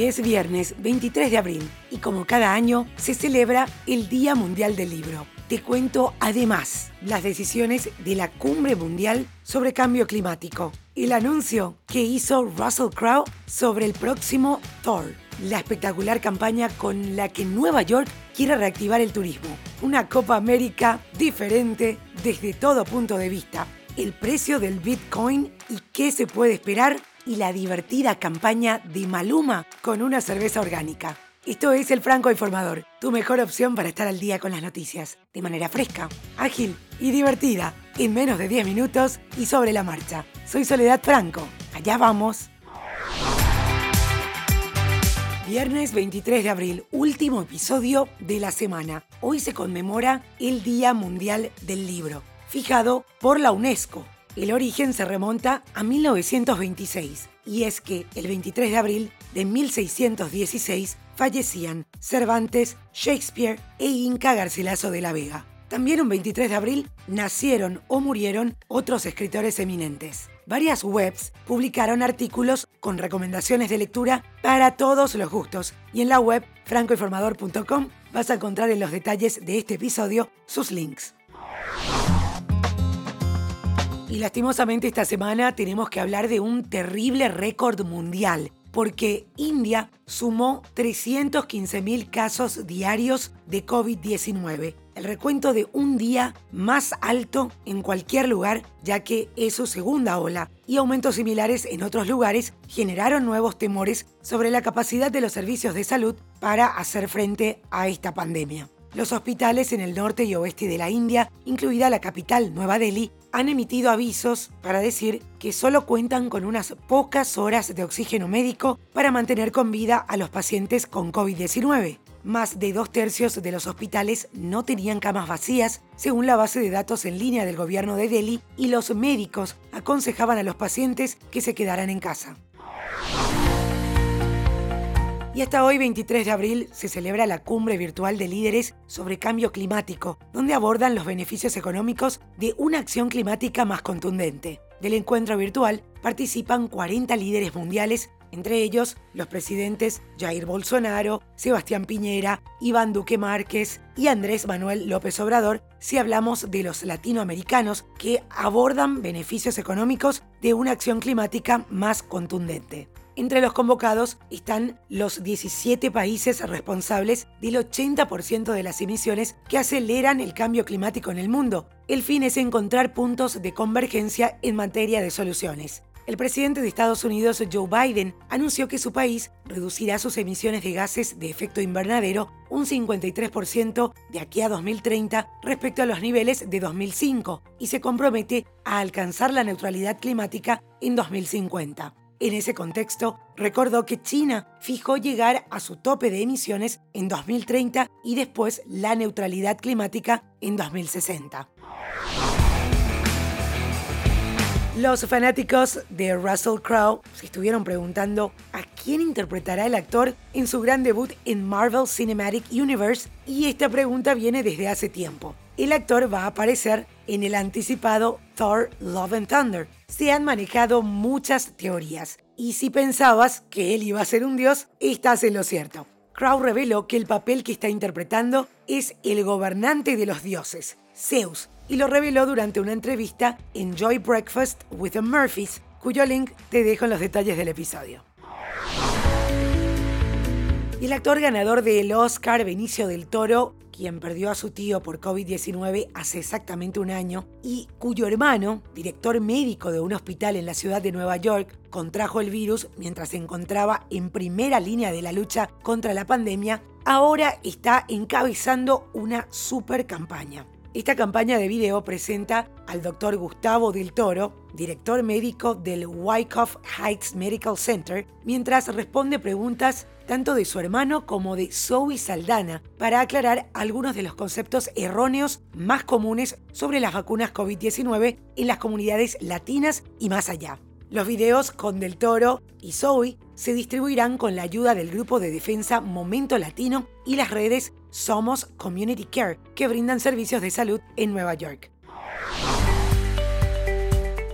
Es viernes 23 de abril y como cada año se celebra el Día Mundial del Libro. Te cuento además las decisiones de la Cumbre Mundial sobre Cambio Climático, el anuncio que hizo Russell Crowe sobre el próximo Thor, la espectacular campaña con la que Nueva York quiere reactivar el turismo, una Copa América diferente desde todo punto de vista, el precio del Bitcoin y qué se puede esperar y la divertida campaña de Maluma con una cerveza orgánica. Esto es El Franco Informador, tu mejor opción para estar al día con las noticias, de manera fresca, ágil y divertida, en menos de 10 minutos y sobre la marcha. Soy Soledad Franco, allá vamos. Viernes 23 de abril, último episodio de la semana. Hoy se conmemora el Día Mundial del Libro, fijado por la UNESCO el origen se remonta a 1926 y es que el 23 de abril de 1616 fallecían Cervantes, Shakespeare e Inca Garcilaso de la Vega. También un 23 de abril nacieron o murieron otros escritores eminentes. Varias webs publicaron artículos con recomendaciones de lectura para todos los gustos y en la web francoinformador.com vas a encontrar en los detalles de este episodio sus links. Y lastimosamente esta semana tenemos que hablar de un terrible récord mundial, porque India sumó 315.000 casos diarios de COVID-19, el recuento de un día más alto en cualquier lugar, ya que es su segunda ola, y aumentos similares en otros lugares generaron nuevos temores sobre la capacidad de los servicios de salud para hacer frente a esta pandemia. Los hospitales en el norte y oeste de la India, incluida la capital Nueva Delhi, han emitido avisos para decir que solo cuentan con unas pocas horas de oxígeno médico para mantener con vida a los pacientes con COVID-19. Más de dos tercios de los hospitales no tenían camas vacías, según la base de datos en línea del gobierno de Delhi, y los médicos aconsejaban a los pacientes que se quedaran en casa. Y hasta hoy, 23 de abril, se celebra la cumbre virtual de líderes sobre cambio climático, donde abordan los beneficios económicos de una acción climática más contundente. Del encuentro virtual participan 40 líderes mundiales, entre ellos los presidentes Jair Bolsonaro, Sebastián Piñera, Iván Duque Márquez y Andrés Manuel López Obrador, si hablamos de los latinoamericanos que abordan beneficios económicos de una acción climática más contundente. Entre los convocados están los 17 países responsables del 80% de las emisiones que aceleran el cambio climático en el mundo. El fin es encontrar puntos de convergencia en materia de soluciones. El presidente de Estados Unidos, Joe Biden, anunció que su país reducirá sus emisiones de gases de efecto invernadero un 53% de aquí a 2030 respecto a los niveles de 2005 y se compromete a alcanzar la neutralidad climática en 2050. En ese contexto, recordó que China fijó llegar a su tope de emisiones en 2030 y después la neutralidad climática en 2060. Los fanáticos de Russell Crowe se estuvieron preguntando a quién interpretará el actor en su gran debut en Marvel Cinematic Universe y esta pregunta viene desde hace tiempo. El actor va a aparecer en el anticipado Thor Love and Thunder, se han manejado muchas teorías. Y si pensabas que él iba a ser un dios, estás en lo cierto. Crow reveló que el papel que está interpretando es el gobernante de los dioses, Zeus, y lo reveló durante una entrevista en Joy Breakfast with the Murphys, cuyo link te dejo en los detalles del episodio. El actor ganador del Oscar, Benicio del Toro, quien perdió a su tío por COVID-19 hace exactamente un año y cuyo hermano, director médico de un hospital en la ciudad de Nueva York, contrajo el virus mientras se encontraba en primera línea de la lucha contra la pandemia, ahora está encabezando una super campaña. Esta campaña de video presenta al doctor Gustavo del Toro, director médico del Wyckoff Heights Medical Center, mientras responde preguntas tanto de su hermano como de Zoe Saldana, para aclarar algunos de los conceptos erróneos más comunes sobre las vacunas COVID-19 en las comunidades latinas y más allá. Los videos con Del Toro y Zoe se distribuirán con la ayuda del grupo de defensa Momento Latino y las redes Somos Community Care, que brindan servicios de salud en Nueva York.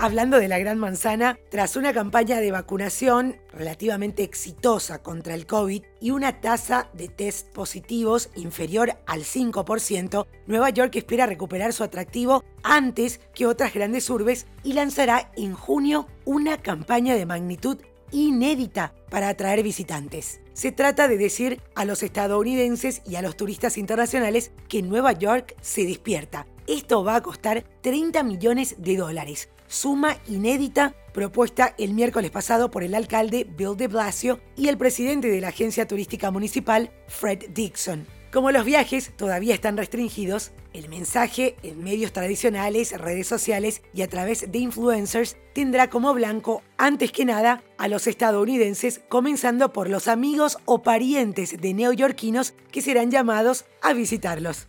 Hablando de la Gran Manzana, tras una campaña de vacunación relativamente exitosa contra el COVID y una tasa de test positivos inferior al 5%, Nueva York espera recuperar su atractivo antes que otras grandes urbes y lanzará en junio una campaña de magnitud inédita para atraer visitantes. Se trata de decir a los estadounidenses y a los turistas internacionales que Nueva York se despierta. Esto va a costar 30 millones de dólares, suma inédita propuesta el miércoles pasado por el alcalde Bill de Blasio y el presidente de la agencia turística municipal, Fred Dixon. Como los viajes todavía están restringidos, el mensaje en medios tradicionales, redes sociales y a través de influencers tendrá como blanco, antes que nada, a los estadounidenses, comenzando por los amigos o parientes de neoyorquinos que serán llamados a visitarlos.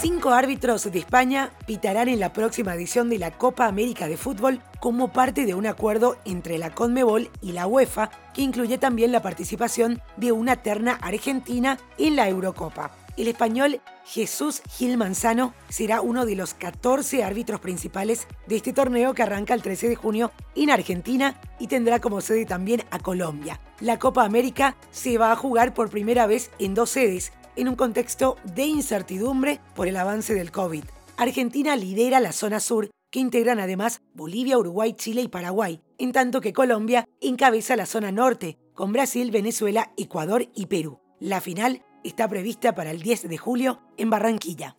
Cinco árbitros de España pitarán en la próxima edición de la Copa América de Fútbol como parte de un acuerdo entre la CONMEBOL y la UEFA, que incluye también la participación de una terna argentina en la Eurocopa. El español Jesús Gil Manzano será uno de los 14 árbitros principales de este torneo que arranca el 13 de junio en Argentina y tendrá como sede también a Colombia. La Copa América se va a jugar por primera vez en dos sedes, en un contexto de incertidumbre por el avance del COVID. Argentina lidera la zona sur, que integran además Bolivia, Uruguay, Chile y Paraguay, en tanto que Colombia encabeza la zona norte, con Brasil, Venezuela, Ecuador y Perú. La final está prevista para el 10 de julio en Barranquilla.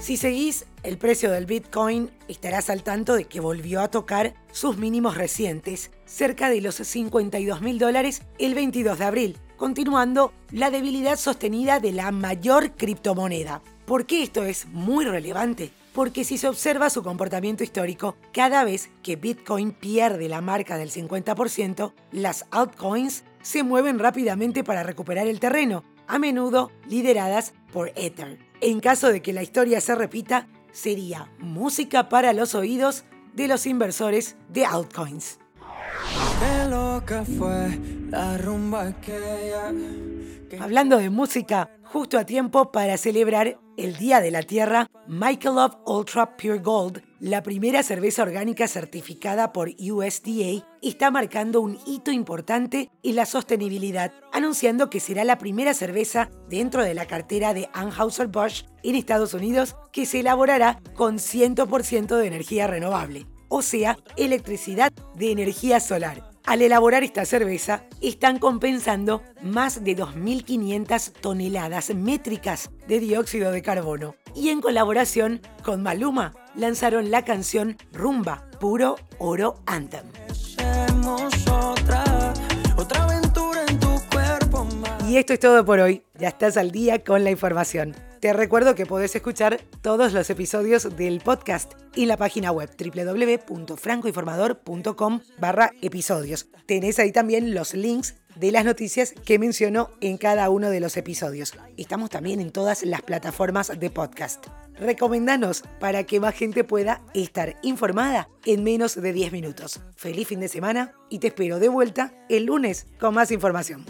Si seguís el precio del Bitcoin, estarás al tanto de que volvió a tocar sus mínimos recientes, cerca de los 52 mil dólares el 22 de abril, continuando la debilidad sostenida de la mayor criptomoneda. ¿Por qué esto es muy relevante? Porque si se observa su comportamiento histórico, cada vez que Bitcoin pierde la marca del 50%, las altcoins se mueven rápidamente para recuperar el terreno, a menudo lideradas por Ether. En caso de que la historia se repita, sería música para los oídos de los inversores de altcoins. Hablando de música, justo a tiempo para celebrar el Día de la Tierra, Michelob Ultra Pure Gold, la primera cerveza orgánica certificada por USDA, está marcando un hito importante en la sostenibilidad, anunciando que será la primera cerveza dentro de la cartera de Anheuser-Busch en Estados Unidos que se elaborará con 100% de energía renovable, o sea, electricidad de energía solar. Al elaborar esta cerveza, están compensando más de 2.500 toneladas métricas de dióxido de carbono. Y en colaboración con Maluma, lanzaron la canción Rumba, Puro Oro Anthem. Y esto es todo por hoy. Ya estás al día con la información. Te recuerdo que podés escuchar todos los episodios del podcast en la página web www.francoinformador.com barra episodios. Tenés ahí también los links de las noticias que menciono en cada uno de los episodios. Estamos también en todas las plataformas de podcast. Recomendanos para que más gente pueda estar informada en menos de 10 minutos. Feliz fin de semana y te espero de vuelta el lunes con más información.